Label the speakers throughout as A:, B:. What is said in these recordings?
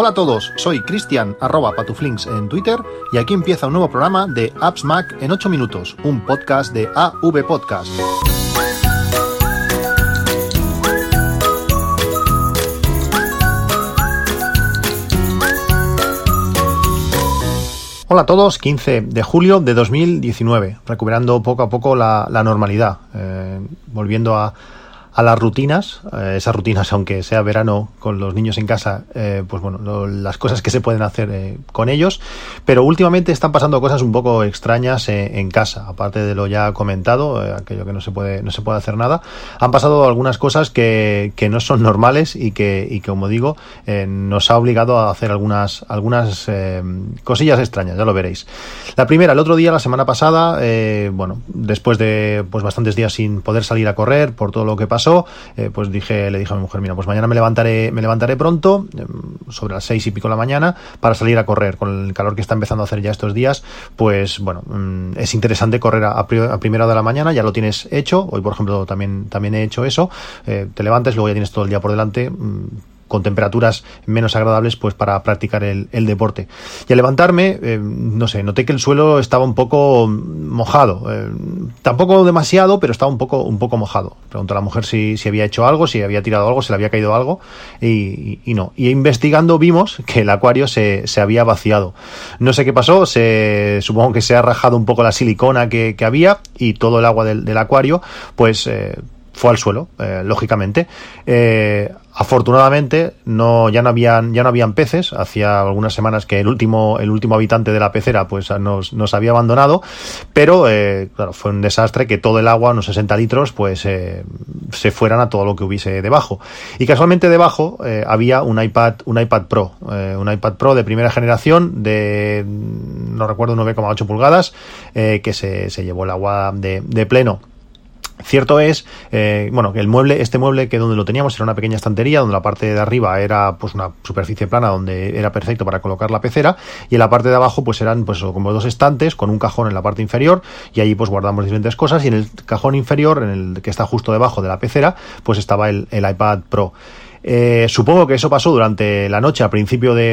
A: Hola a todos, soy Cristian arroba patuflinks en Twitter y aquí empieza un nuevo programa de Apps Mac en 8 minutos, un podcast de AV Podcast. Hola a todos, 15 de julio de 2019, recuperando poco a poco la, normalidad, eh, volviendo a, a las rutinas, eh, esas rutinas, aunque sea verano con los niños en casa, eh, pues bueno, las cosas que se pueden hacer eh, con ellos, pero últimamente están pasando cosas un poco extrañas en casa, aparte de lo ya comentado, aquello que no se puede, no se puede hacer nada, han pasado algunas cosas que, que no son normales y que, y como digo, nos ha obligado a hacer algunas, algunas cosillas extrañas, ya lo veréis. La primera, el otro día, la semana pasada, bueno, después de pues bastantes días sin poder salir a correr por todo lo que pasó, eh, pues dije, le dije a mi mujer, mira, pues mañana me levantaré, me levantaré pronto, em, sobre las seis y pico de la mañana, para salir a correr. Con el calor que está empezando a hacer ya estos días, pues bueno, mm, es interesante correr a, primera hora de la mañana, ya lo tienes hecho. Hoy, por ejemplo, también, también he hecho eso. Eh, te levantas, luego ya tienes todo el día por delante mm, con temperaturas menos agradables pues para practicar el, deporte. Y al levantarme, eh, no sé, noté que el suelo estaba un poco mojado. Eh, tampoco demasiado, pero estaba un poco, un poco mojado. Preguntó a la mujer si, si había hecho algo, si había tirado algo, si le había caído algo, y, no. Y investigando vimos que el acuario se, se, había vaciado. No sé qué pasó, se, supongo que se ha rajado un poco la silicona que, que había y todo el agua del, del acuario, pues... Eh, fue al suelo, eh, lógicamente. Eh, afortunadamente no, ya no habían, ya no habían peces. Hacía algunas semanas que el último, el último habitante de la pecera pues nos, nos había abandonado. Pero eh, claro, fue un desastre que todo el agua, unos 60 litros, pues se fueran a todo lo que hubiese debajo. Y casualmente debajo había un iPad, un iPad Pro, un iPad Pro de primera generación de no recuerdo 9,8 pulgadas, que se, se llevó el agua de, de pleno. Cierto es, eh, bueno, el mueble, este mueble que donde lo teníamos era una pequeña estantería, donde la parte de arriba era pues una superficie plana donde era perfecto para colocar la pecera, y en la parte de abajo pues eran pues como dos estantes con un cajón en la parte inferior, y allí pues guardamos diferentes cosas, y en el cajón inferior, en el que está justo debajo de la pecera, pues estaba el, el iPad Pro. Eh, supongo que eso pasó durante la noche, al principio de,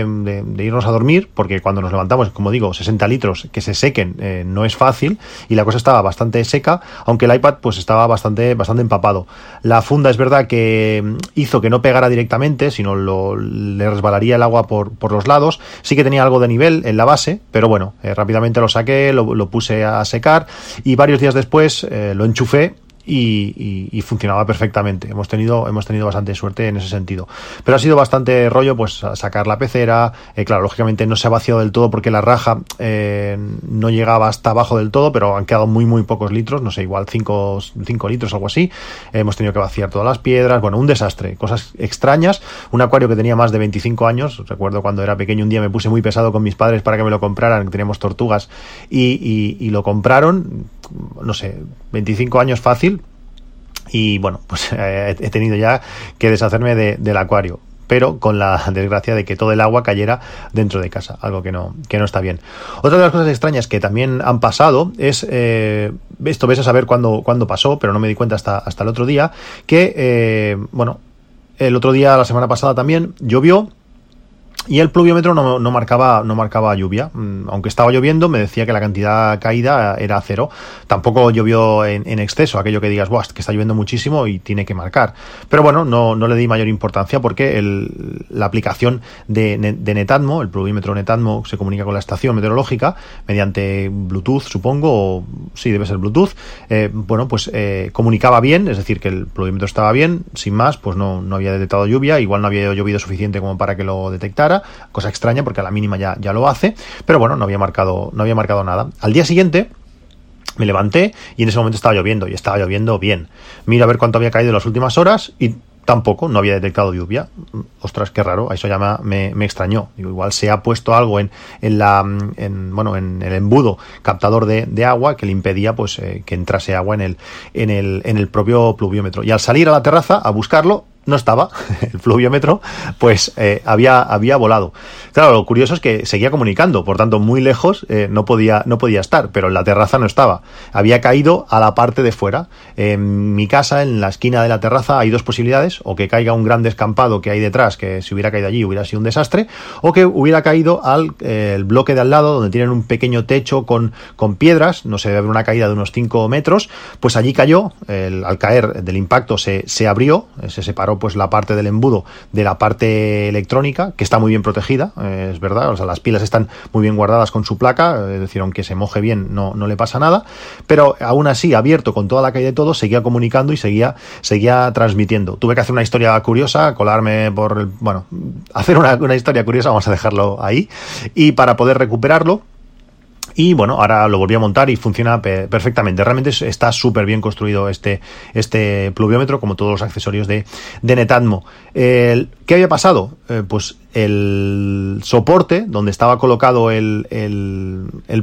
A: irnos a dormir, porque cuando nos levantamos, como digo, 60 litros que se sequen eh, no es fácil y la cosa estaba bastante seca, aunque el iPad pues estaba bastante, bastante empapado. La funda es verdad que hizo que no pegara directamente, sino lo, le resbalaría el agua por, por los lados. Sí que tenía algo de nivel en la base, pero bueno, eh, rápidamente lo saqué, lo, lo, puse a secar y varios días después lo enchufé y, funcionaba perfectamente. Hemos tenido, hemos tenido bastante suerte en ese sentido. Pero ha sido bastante rollo, pues sacar la pecera. Eh, claro, lógicamente no se ha vaciado del todo porque la raja eh, no llegaba hasta abajo del todo, pero han quedado muy, muy pocos litros, no sé, igual 5 litros, algo así. hemos tenido que vaciar todas las piedras, bueno, un desastre, cosas extrañas. Un acuario que tenía más de 25 años, recuerdo cuando era pequeño un día me puse muy pesado con mis padres para que me lo compraran, teníamos tortugas, y, y lo compraron, no sé, 25 años fácil y bueno, pues eh, he tenido ya que deshacerme del acuario pero con la desgracia de que todo el agua cayera dentro de casa, algo que no, que no está bien. Otra de las cosas extrañas que también han pasado es, eh, esto ves a saber cuándo, cuándo pasó, pero no me di cuenta hasta, hasta el otro día, que, eh, bueno, el otro día, la semana pasada también, llovió, y el pluviómetro no, marcaba, no marcaba lluvia. Mm, aunque estaba lloviendo, me decía que la cantidad caída era cero. Tampoco llovió en, exceso, aquello que digas, que está lloviendo muchísimo y tiene que marcar. Pero bueno, no, no le di mayor importancia porque el, la aplicación de, de, Netatmo, el pluviómetro Netatmo, se comunica con la estación meteorológica mediante Bluetooth, supongo, o sí, debe ser Bluetooth. Eh, bueno, pues eh, comunicaba bien, es decir, que el pluviómetro estaba bien, sin más, pues no, no había detectado lluvia, igual no había llovido suficiente como para que lo detectara cosa extraña porque a la mínima ya, ya lo hace, pero bueno, no había marcado, no había marcado nada. Al día siguiente, me levanté y en ese momento estaba lloviendo y estaba lloviendo bien. Mira a ver cuánto había caído en las últimas horas y tampoco, no había detectado lluvia. Ostras, qué raro, eso ya me, me, extrañó. igual se ha puesto algo en, en la, en, bueno, en el embudo captador de, de agua que le impedía pues eh, que entrase agua en el, en el, en el propio pluviómetro. Y al salir a la terraza a buscarlo, no estaba, el fluviómetro, pues eh, había, había volado. Claro, lo curioso es que seguía comunicando, por tanto, muy lejos eh, no, podía, no podía estar, pero en la terraza no estaba. Había caído a la parte de fuera. En mi casa, en la esquina de la terraza, hay dos posibilidades, o que caiga un gran descampado que hay detrás, que si hubiera caído allí hubiera sido un desastre, o que hubiera caído al el bloque de al lado, donde tienen un pequeño techo con, con piedras, no se debe haber una caída de unos 5 metros, pues allí cayó, al caer del impacto se, se abrió, se separó pues la parte del embudo de la parte electrónica, que está muy bien protegida, eh, es verdad, o sea, las pilas están muy bien guardadas con su placa, es decir, aunque se moje bien no, no le pasa nada, pero aún así, abierto con toda la calle de todo, seguía comunicando y seguía, seguía transmitiendo. Tuve que hacer una historia curiosa, colarme por, bueno, hacer una, una historia curiosa, vamos a dejarlo ahí, y para poder recuperarlo, y bueno, ahora lo volví a montar y funciona perfectamente. Realmente está súper bien construido este, este pluviómetro, como todos los accesorios de, de Netatmo. ¿Qué había pasado? Eh, pues el soporte donde estaba colocado el,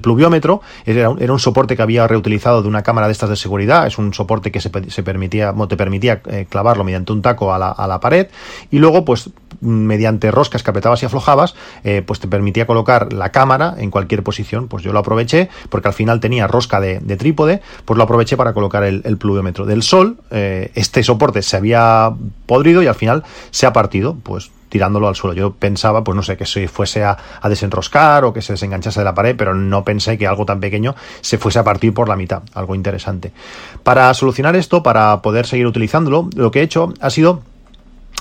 A: pluviómetro era un, soporte que había reutilizado de una cámara de estas de seguridad. Es un soporte que se, permitía, te permitía eh, clavarlo mediante un taco a la, pared y luego, pues mediante roscas que apretabas y aflojabas, eh, pues te permitía colocar la cámara en cualquier posición. Pues yo lo aproveché porque al final tenía rosca de, de trípode, pues lo aproveché para colocar el, pluviómetro. Del sol, este soporte se había podrido y al final se ha partido. Pues tirándolo al suelo. Yo pensaba, pues no sé, que se fuese a, desenroscar o que se desenganchase de la pared, pero no pensé que algo tan pequeño se fuese a partir por la mitad, algo interesante. Para solucionar esto, para poder seguir utilizándolo, lo que he hecho ha sido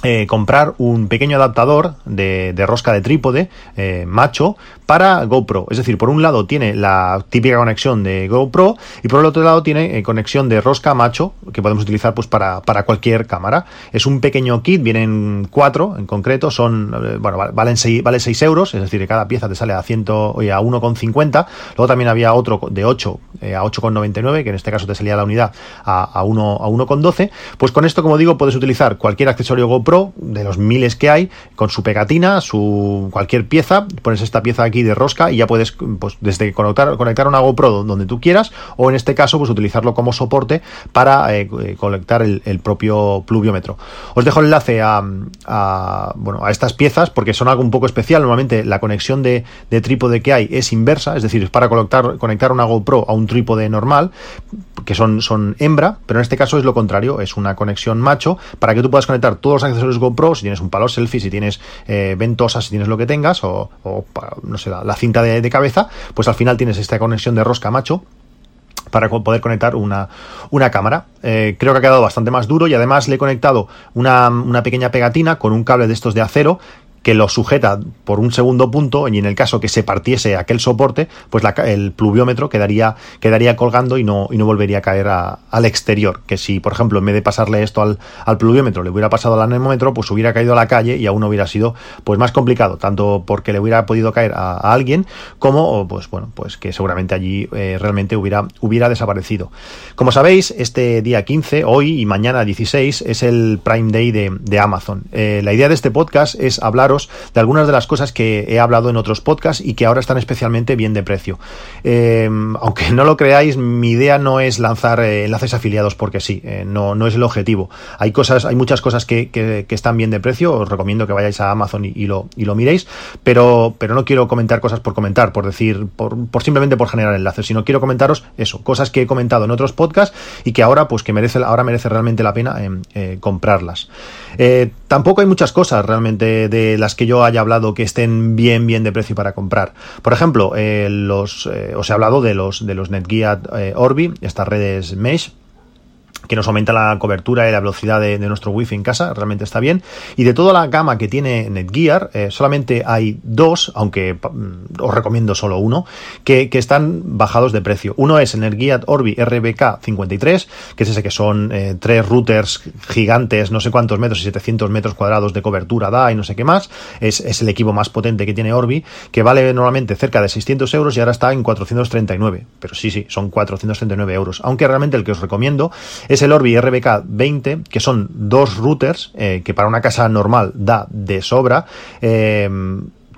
A: eh, comprar un pequeño adaptador de, rosca de trípode eh, macho para GoPro. Es decir, por un lado tiene la típica conexión de GoPro y por el otro lado tiene eh, conexión de rosca macho que podemos utilizar pues para, cualquier cámara. Es un pequeño kit, vienen cuatro en concreto, son, bueno, valen 6 vale seis euros, es decir, cada pieza te sale a, ciento, a 1,50. Luego también había otro de 8 a 8,99, que en este caso te salía la unidad a, a 1, a 1,12. Pues con esto, como digo, puedes utilizar cualquier accesorio GoPro de los miles que hay, con su pegatina, su cualquier pieza, pones esta pieza aquí de rosca y ya puedes, pues, desde conectar, conectar una GoPro donde tú quieras, o en este caso, pues utilizarlo como soporte para eh, eh, conectar el, propio pluviómetro. Os dejo el enlace a, bueno, a estas piezas porque son algo un poco especial. Normalmente la conexión de, trípode que hay es inversa, es decir, es para conectar, conectar una GoPro a un trípode normal, que son, son hembra, pero en este caso es lo contrario, es una conexión macho para que tú puedas conectar todos los accesorios GoPro, si tienes un palo selfie, si tienes eh, ventosas, si tienes lo que tengas, o, no sé, la, cinta de, cabeza, pues al final tienes esta conexión de rosca macho para poder conectar una, una cámara. Eh, creo que ha quedado bastante más duro y además le he conectado una, una, pequeña pegatina con un cable de estos de acero que lo sujeta por un segundo punto y en el caso que se partiese aquel soporte, pues el pluviómetro quedaría, quedaría colgando y no, y no volvería a caer al exterior. Que si, por ejemplo, en vez de pasarle esto al, al, pluviómetro, le hubiera pasado al anemómetro, pues hubiera caído a la calle y aún hubiera sido pues más complicado, tanto porque le hubiera podido caer a, alguien, como pues bueno, pues que seguramente allí eh, realmente hubiera, hubiera desaparecido. Como sabéis, este día 15, hoy y mañana 16, es el Prime Day de, de Amazon. Eh, la idea de este podcast es hablar de algunas de las cosas que he hablado en otros podcasts y que ahora están especialmente bien de precio. Em, aunque no lo creáis, mi idea no es lanzar eh, enlaces afiliados porque sí, eh, no, no es el objetivo. Hay cosas, hay muchas cosas que, que, están bien de precio, os recomiendo que vayáis a Amazon y, lo, y lo miréis, pero, pero no quiero comentar cosas por comentar, por decir, por, por simplemente por generar enlaces, sino quiero comentaros eso, cosas que he comentado en otros podcasts y que ahora, pues que merece, ahora merece realmente la pena em, eh, comprarlas. tampoco hay muchas cosas realmente de las que yo haya hablado que estén bien, bien de precio para comprar. Por ejemplo, eh, los, eh, os he hablado de los, de los Netgear eh, Orbi, estas redes Mesh, que nos aumenta la cobertura y la velocidad de, nuestro wifi en casa, realmente está bien. Y de toda la gama que tiene Netgear, eh, solamente hay dos, aunque mm, os recomiendo solo uno, que, están bajados de precio. Uno es Netgear Orbi RBK53, que es ese que son eh, tres routers gigantes, no sé cuántos metros y 700 metros cuadrados de cobertura da y no sé qué más. Es, es el equipo más potente que tiene Orbi, que vale normalmente cerca de 600 euros y ahora está en 439. Pero sí, sí, son 439 euros. Aunque realmente el que os recomiendo es el Orbi RBK 20, que son dos routers eh, que para una casa normal da de sobra. Eh,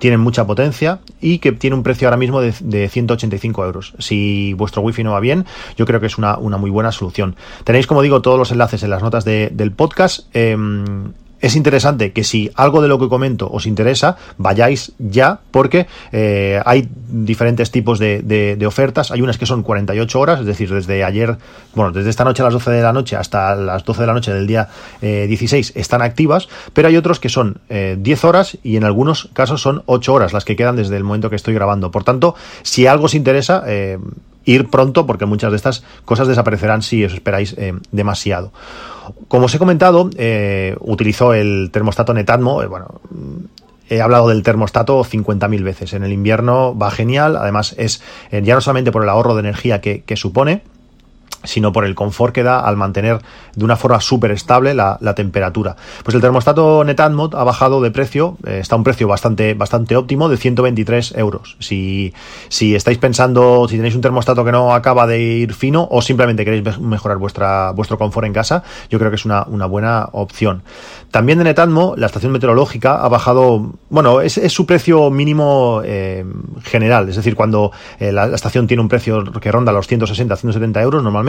A: tienen mucha potencia y que tiene un precio ahora mismo de, 185 euros. Si vuestro wifi no va bien, yo creo que es una, muy buena solución. Tenéis, como digo, todos los enlaces en las notas del podcast. Em, es interesante que si algo de lo que comento os interesa, vayáis ya, porque eh, hay diferentes tipos de, ofertas. Hay unas que son 48 horas, es decir, desde ayer, bueno, desde esta noche a las 12 de la noche hasta las 12 de la noche del día 16 eh, están activas, pero hay otros que son 10 horas y en algunos casos son 8 horas las que quedan desde el momento que estoy grabando. Por tanto, si algo os interesa, ir pronto porque muchas de estas cosas desaparecerán si os esperáis demasiado. Como os he comentado, eh, utilizó el termostato Netatmo. Eh, bueno, he hablado del termostato 50.000 veces. En el invierno va genial. Además, es eh, ya no solamente por el ahorro de energía que supone, sino por el confort que da al mantener de una forma súper estable la, temperatura. Pues el termostato Netatmo ha bajado de precio, eh, está a un precio bastante, bastante óptimo de 123 euros. Si, si estáis pensando, si tenéis un termostato que no acaba de ir fino o simplemente queréis mejorar vuestra, vuestro confort en casa, yo creo que es una, buena opción. También de Netatmo, la estación meteorológica ha bajado, bueno, es, su precio mínimo eh, general, es decir, cuando eh, la, estación tiene un precio que ronda los 160, 170 euros normalmente,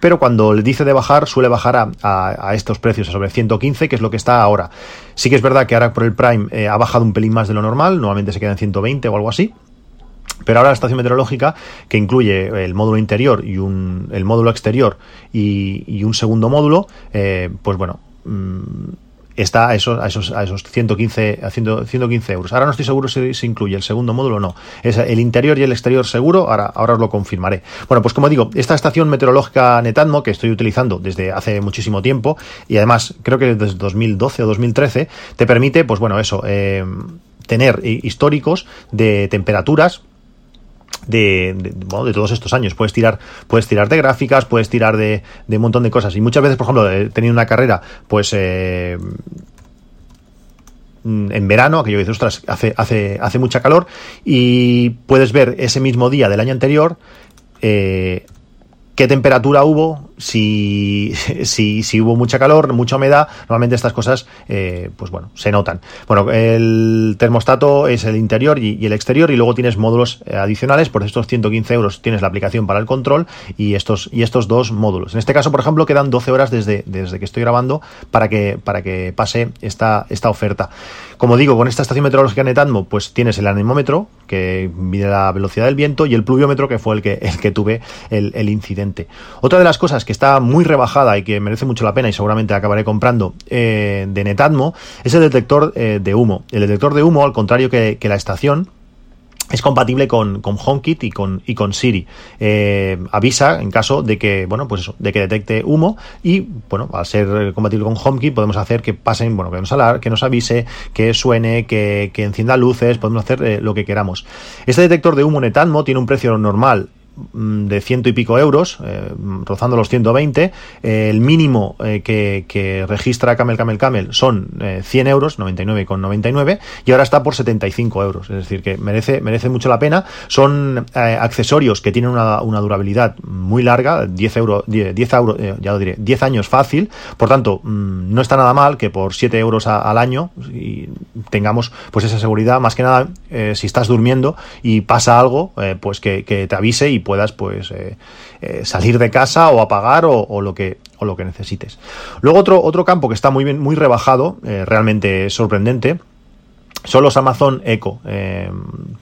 A: pero cuando le dice de bajar suele bajar a, estos precios, a sobre 115, que es lo que está ahora. Sí que es verdad que ahora por el Prime eh, ha bajado un pelín más de lo normal, normalmente se queda en 120 o algo así. Pero ahora la estación meteorológica, que incluye el módulo interior y un, el módulo exterior y, un segundo módulo, eh, pues bueno, mm, está a esos, a esos, a esos 115, a 115 euros. Ahora no estoy seguro si se incluye el segundo módulo o no. Es el interior y el exterior seguro, ahora, ahora os lo confirmaré. Bueno, pues como digo, esta estación meteorológica Netatmo que estoy utilizando desde hace muchísimo tiempo y además creo que desde 2012 o 2013 te permite, pues bueno, eso, eh, tener históricos de temperaturas de, de, todos estos años. Puedes tirar, puedes tirar de gráficas, puedes tirar de, de un montón de cosas. Y muchas veces, por ejemplo, he tenido una carrera, pues eh, en verano, que dices, ostras, hace, hace, hace mucha calor, y puedes ver ese mismo día del año anterior. Eh, qué temperatura hubo, si, si, si, hubo mucha calor, mucha humedad, normalmente estas cosas, eh, pues bueno, se notan. Bueno, el termostato es el interior y, el exterior y luego tienes módulos eh, adicionales, por estos 115 euros tienes la aplicación para el control y estos, y estos dos módulos. En este caso, por ejemplo, quedan 12 horas desde, desde que estoy grabando para que, para que pase esta, esta oferta. Como digo, con esta estación meteorológica Netatmo, pues tienes el anemómetro, que mide la velocidad del viento, y el pluviómetro, que fue el que, el que tuve el, el incidente. Otra de las cosas que está muy rebajada y que merece mucho la pena y seguramente acabaré comprando eh, de Netatmo, es el detector eh, de humo. El detector de humo, al contrario que la estación, es compatible con, con, HomeKit y con, y con Siri. Eh, avisa en caso de que, bueno, pues eso, de que detecte humo y, bueno, al ser compatible con HomeKit podemos hacer que pasen, bueno, que nos, alar, que nos avise, que suene, que, encienda luces, podemos hacer lo que queramos. Este detector de humo Netatmo tiene un precio normal de ciento y pico euros, eh, rozando los 120. Eh, el mínimo eh, que, registra Camel Camel Camel son 100 euros, 99,99, 99, y ahora está por 75 euros. Es decir, que merece, merece mucho la pena. Son accesorios que tienen una, durabilidad muy larga, 10 euros, 10, euros, ya lo diré, 10 años fácil. Por tanto, mm, no está nada mal que por 7 euros al año tengamos pues esa seguridad. Más que nada, si estás durmiendo y pasa algo, pues que, que te avise y puedas pues eh, eh, salir de casa o apagar o, lo que o lo que necesites. Luego otro, otro campo que está muy bien, muy rebajado, eh, realmente sorprendente, son los Amazon Echo. Eh,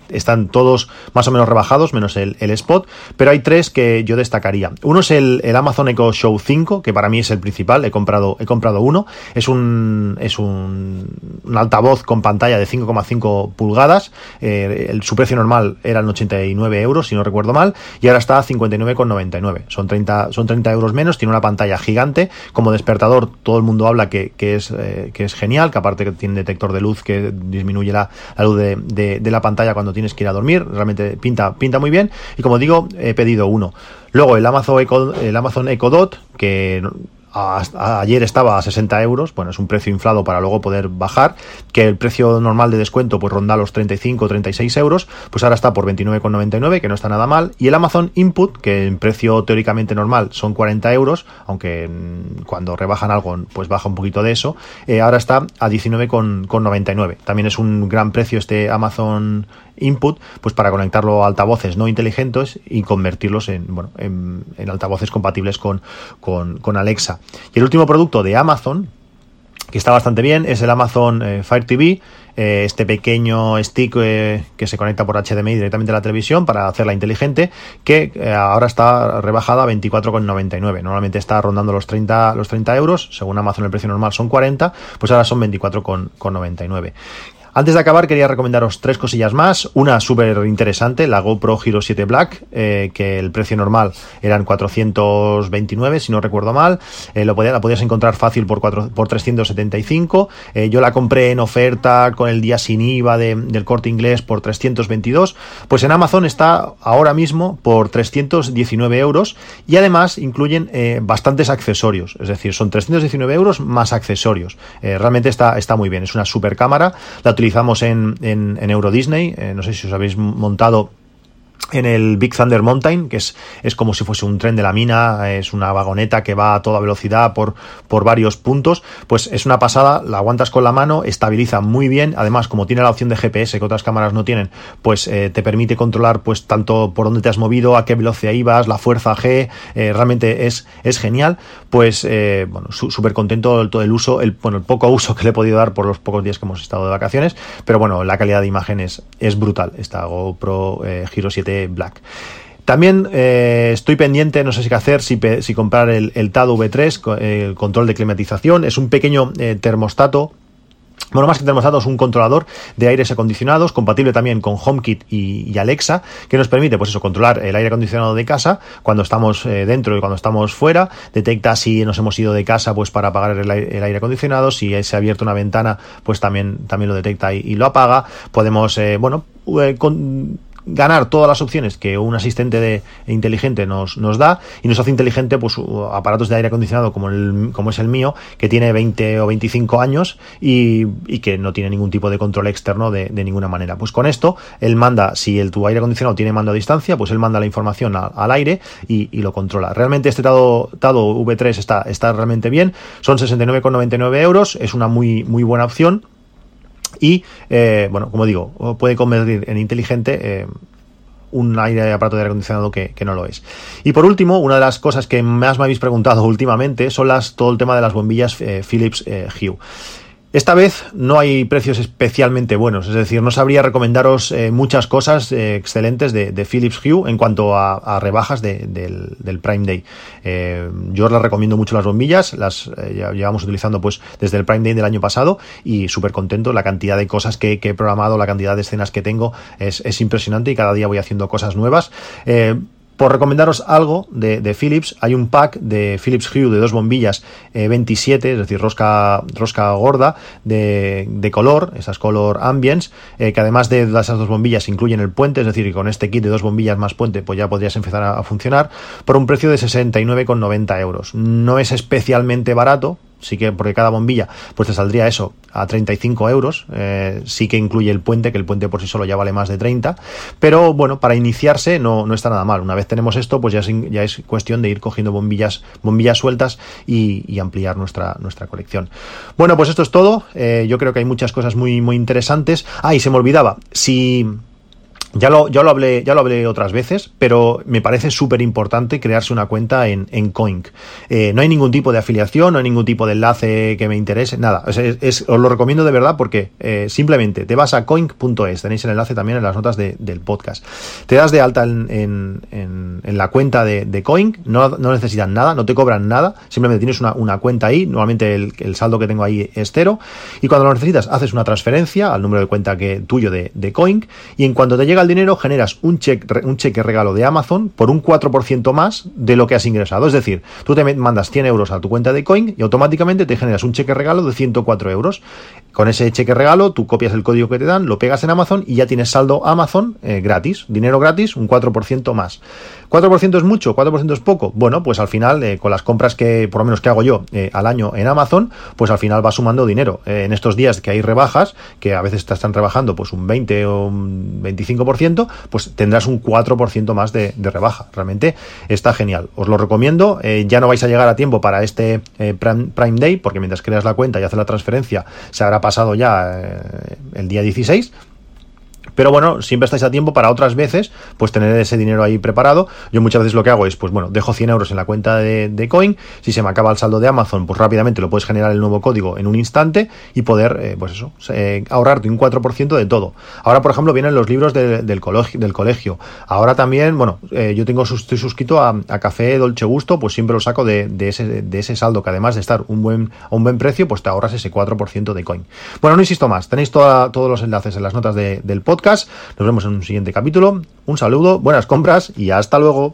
A: están todos más o menos rebajados, menos el, spot, pero hay tres que yo destacaría. Uno es el, Amazon Echo Show 5, que para mí es el principal, he comprado, he comprado uno. Es un, es un, altavoz con pantalla de 5,5 pulgadas. Eh, su precio normal eran 89 euros, si no recuerdo mal, y ahora está a 59,99. Son 30, son 30 euros menos, tiene una pantalla gigante. Como despertador, todo el mundo habla que, es, eh, que es genial, que aparte que tiene detector de luz que disminuye la, luz de, de, la pantalla cuando tienes que ir a dormir. Realmente pinta, pinta muy bien. Y como digo, he pedido uno. Luego el Amazon Echo, el Amazon Echo Dot, que ayer estaba a 60 euros, bueno, es un precio inflado para luego poder bajar, que el precio normal de descuento pues ronda los 35 o 36 euros, pues ahora está por 29,99, que no está nada mal, y el Amazon Input, que en precio teóricamente normal son 40 euros, aunque mm, cuando rebajan algo pues baja un poquito de eso, eh, ahora está a 19,99. También es un gran precio este Amazon input, pues para conectarlo a altavoces no inteligentes y convertirlos en, bueno, en, altavoces compatibles con, con, Alexa. Y el último producto de Amazon, que está bastante bien, es el Amazon eh, Fire TV, eh, este pequeño stick eh, que se conecta por HDMI directamente a la televisión para hacerla inteligente, que ahora está rebajada a 24,99. Normalmente está rondando los 30, los 30 euros, según Amazon el precio normal son 40, pues ahora son 24,99. Antes de acabar, quería recomendaros tres cosillas más. Una súper interesante, la GoPro Hero 7 Black, eh, que el precio normal eran 429, si no recuerdo mal. Eh, lo la podías encontrar fácil por, por 375. Eh, yo la compré en oferta con el día sin IVA del corte inglés por 322. Pues en Amazon está ahora mismo por 319 euros y además incluyen bastantes accesorios. Es decir, son 319 euros más accesorios. realmente está, está muy bien. Es una super cámara. Utilizamos en, en, Euro Disney. Eh, no sé si os habéis montado en el Big Thunder Mountain, que es, es como si fuese un tren de la mina, es una vagoneta que va a toda velocidad por, por varios puntos, pues es una pasada, la aguantas con la mano, estabiliza muy bien, además como tiene la opción de GPS que otras cámaras no tienen, pues eh, te permite controlar pues tanto por dónde te has movido, a qué velocidad ibas, la fuerza G, eh, realmente es, es genial, pues eh, bueno, súper contento del todo el uso, el, bueno, el poco uso que le he podido dar por los pocos días que hemos estado de vacaciones, pero bueno, la calidad de imágenes es brutal, esta GoPro Giro 7 Black. También eh, estoy pendiente, no sé si qué hacer, si, comprar el, el, TAD V3, el control de climatización. Es un pequeño eh, termostato bueno, más que termostato es un controlador de aires acondicionados, compatible también con HomeKit y, Alexa, que nos permite, pues eso, controlar el aire acondicionado de casa cuando estamos eh, dentro y cuando estamos fuera. Detecta si nos hemos ido de casa, pues para apagar el, aire acondicionado. Si se ha abierto una ventana, pues también, también lo detecta y, lo apaga. Podemos, bueno, con, ganar todas las opciones que un asistente de, inteligente nos, nos da y nos hace inteligente pues aparatos de aire acondicionado como, el, como es el mío, que tiene 20 o 25 años y, y que no tiene ningún tipo de control externo de, de, ninguna manera. Pues con esto, él manda, si el, tu aire acondicionado tiene mando a distancia, pues él manda la información al aire y, y, lo controla. Realmente este Tado, Tado V3 está, está realmente bien, son 69,99 euros, es una muy, muy buena opción y, eh, bueno, como digo, puede convertir en inteligente eh, un aire aparato de aire acondicionado que, no lo es. Y por último, una de las cosas que más me habéis preguntado últimamente son las, todo el tema de las bombillas eh, Philips Hue. Esta vez no hay precios especialmente buenos, es decir, no sabría recomendaros eh, muchas cosas eh, excelentes de, Philips Hue en cuanto a, rebajas del, Prime Day. Eh, yo os las recomiendo mucho las bombillas, las llevamos utilizando pues desde el Prime Day del año pasado y súper contento. La cantidad de cosas que, he programado, la cantidad de escenas que tengo es, es impresionante y cada día voy haciendo cosas nuevas por recomendaros algo de, Philips, hay un pack de Philips Hue de dos bombillas 27, eh, es decir, rosca, rosca gorda de, de color, esas color ambience, eh, que además de esas dos bombillas incluyen el puente, es decir, con este kit de dos bombillas más puente, pues ya podrías empezar a, a funcionar, por un precio de 69,90 euros. No es especialmente barato, sí que porque cada bombilla pues te saldría eso a 35 euros, eh, sí que incluye el puente, que el puente por sí solo ya vale más de 30, pero bueno, para iniciarse no, no está nada mal. Una vez tenemos esto, pues ya es, ya es cuestión de ir cogiendo bombillas, bombillas sueltas y, ampliar nuestra, nuestra colección. Bueno, pues esto es todo. Eh, yo creo que hay muchas cosas muy, muy interesantes. Ah, y se me olvidaba, si ya lo, ya lo hablé, ya lo hablé otras veces, pero me parece súper importante crearse una cuenta en, en Coink. Eh, no hay ningún tipo de afiliación, no hay ningún tipo de enlace que me interese, nada. Es, os lo recomiendo de verdad porque eh, simplemente te vas a coink.es, tenéis el enlace también en las notas del podcast. Te das de alta en, en, en la cuenta de, de Coink, no, no, necesitan nada, no te cobran nada, simplemente tienes una, una cuenta ahí, normalmente el, el, saldo que tengo ahí es cero, y cuando lo necesitas haces una transferencia al número de cuenta que tuyo de, de Coink, y en cuanto te llega dinero, generas un cheque, un cheque regalo de Amazon por un 4% más de lo que has ingresado. Es decir, tú te mandas 100 euros a tu cuenta de Coin y automáticamente te generas un cheque regalo de 104 euros. Con ese cheque regalo, tú copias el código que te dan, lo pegas en Amazon y ya tienes saldo Amazon eh, gratis, dinero gratis, un 4% más. ¿4% es mucho? ¿4% es poco? Bueno, pues al final, eh, con las compras que, por lo menos que hago yo eh, al año en Amazon, pues al final va sumando dinero. en estos días que hay rebajas, que a veces te están rebajando pues un 20 o un 25%, pues tendrás un 4% más de, rebaja. Realmente está genial. Os lo recomiendo. ya no vais a llegar a tiempo para este Prime Day, porque mientras creas la cuenta y haces la transferencia, se habrá pasado ya eh, el día 16 Pero bueno, siempre estáis a tiempo para otras veces, pues tener ese dinero ahí preparado. Yo muchas veces lo que hago es, pues bueno, dejo 100 euros en la cuenta de, Coin. Si se me acaba el saldo de Amazon, pues rápidamente lo puedes generar el nuevo código en un instante y poder, eh, pues eso, eh, ahorrarte un 4% de todo. Ahora, por ejemplo, vienen los libros del, colegio, del colegio. Ahora también, bueno, eh, yo tengo estoy suscrito a, Café Dolce Gusto, pues siempre lo saco de, ese, de ese saldo que además de estar un buen, a un buen precio, pues te ahorras ese 4% de coin. Bueno, no insisto más, tenéis todos los enlaces en las notas del Nos vemos en un siguiente capítulo. Un saludo, buenas compras y hasta luego.